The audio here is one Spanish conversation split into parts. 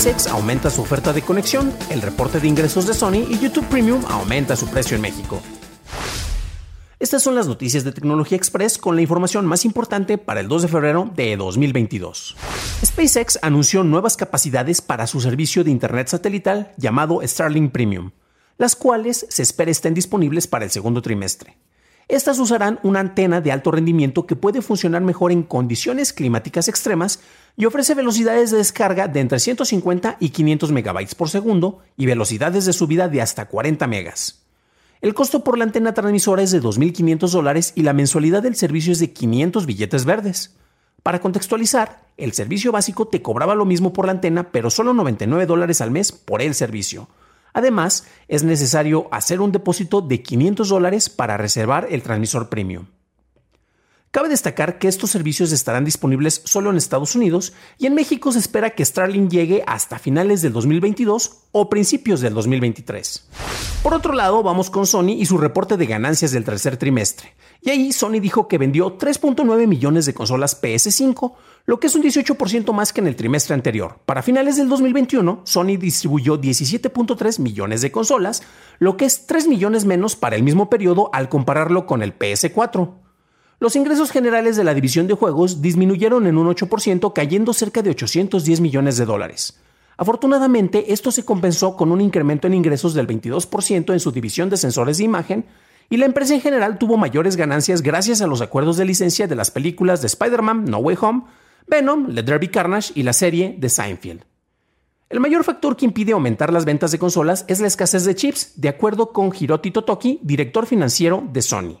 SpaceX aumenta su oferta de conexión, el reporte de ingresos de Sony y YouTube Premium aumenta su precio en México. Estas son las noticias de Tecnología Express con la información más importante para el 2 de febrero de 2022. SpaceX anunció nuevas capacidades para su servicio de Internet satelital llamado Starlink Premium, las cuales se espera estén disponibles para el segundo trimestre. Estas usarán una antena de alto rendimiento que puede funcionar mejor en condiciones climáticas extremas y ofrece velocidades de descarga de entre 150 y 500 megabytes por segundo y velocidades de subida de hasta 40 megas. El costo por la antena transmisora es de 2.500 dólares y la mensualidad del servicio es de 500 billetes verdes. Para contextualizar, el servicio básico te cobraba lo mismo por la antena, pero solo 99 dólares al mes por el servicio. Además, es necesario hacer un depósito de 500 dólares para reservar el transmisor premium. Cabe destacar que estos servicios estarán disponibles solo en Estados Unidos y en México se espera que Starlink llegue hasta finales del 2022 o principios del 2023. Por otro lado, vamos con Sony y su reporte de ganancias del tercer trimestre. Y ahí Sony dijo que vendió 3.9 millones de consolas PS5, lo que es un 18% más que en el trimestre anterior. Para finales del 2021, Sony distribuyó 17.3 millones de consolas, lo que es 3 millones menos para el mismo periodo al compararlo con el PS4. Los ingresos generales de la división de juegos disminuyeron en un 8%, cayendo cerca de 810 millones de dólares. Afortunadamente, esto se compensó con un incremento en ingresos del 22% en su división de sensores de imagen, y la empresa en general tuvo mayores ganancias gracias a los acuerdos de licencia de las películas de Spider-Man No Way Home, Venom, The Derby Carnage y la serie de Seinfeld. El mayor factor que impide aumentar las ventas de consolas es la escasez de chips, de acuerdo con Hiroti Totoki, director financiero de Sony.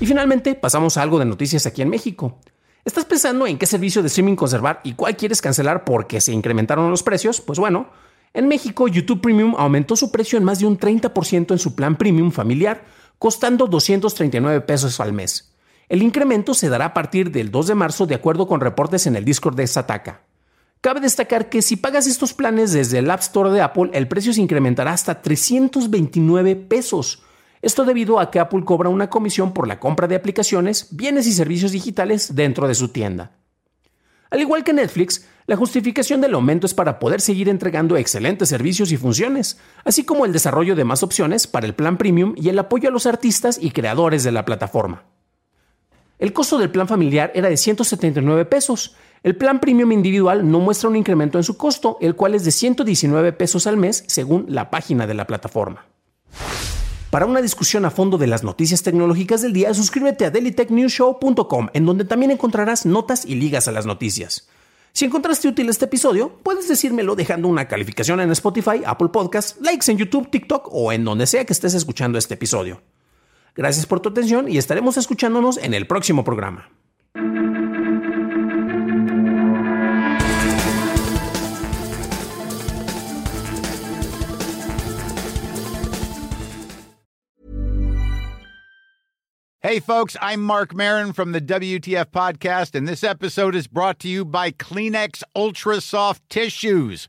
Y finalmente, pasamos a algo de noticias aquí en México. ¿Estás pensando en qué servicio de streaming conservar y cuál quieres cancelar porque se incrementaron los precios? Pues bueno, en México YouTube Premium aumentó su precio en más de un 30% en su plan Premium familiar, costando 239 pesos al mes. El incremento se dará a partir del 2 de marzo de acuerdo con reportes en el Discord de Sataka. Cabe destacar que si pagas estos planes desde el App Store de Apple, el precio se incrementará hasta 329 pesos esto debido a que Apple cobra una comisión por la compra de aplicaciones, bienes y servicios digitales dentro de su tienda. Al igual que Netflix, la justificación del aumento es para poder seguir entregando excelentes servicios y funciones, así como el desarrollo de más opciones para el plan premium y el apoyo a los artistas y creadores de la plataforma. El costo del plan familiar era de 179 pesos. El plan premium individual no muestra un incremento en su costo, el cual es de 119 pesos al mes según la página de la plataforma. Para una discusión a fondo de las noticias tecnológicas del día, suscríbete a dailytechnewshow.com, en donde también encontrarás notas y ligas a las noticias. Si encontraste útil este episodio, puedes decírmelo dejando una calificación en Spotify, Apple Podcasts, likes en YouTube, TikTok o en donde sea que estés escuchando este episodio. Gracias por tu atención y estaremos escuchándonos en el próximo programa. Hey, folks, I'm Mark Marin from the WTF Podcast, and this episode is brought to you by Kleenex Ultra Soft Tissues,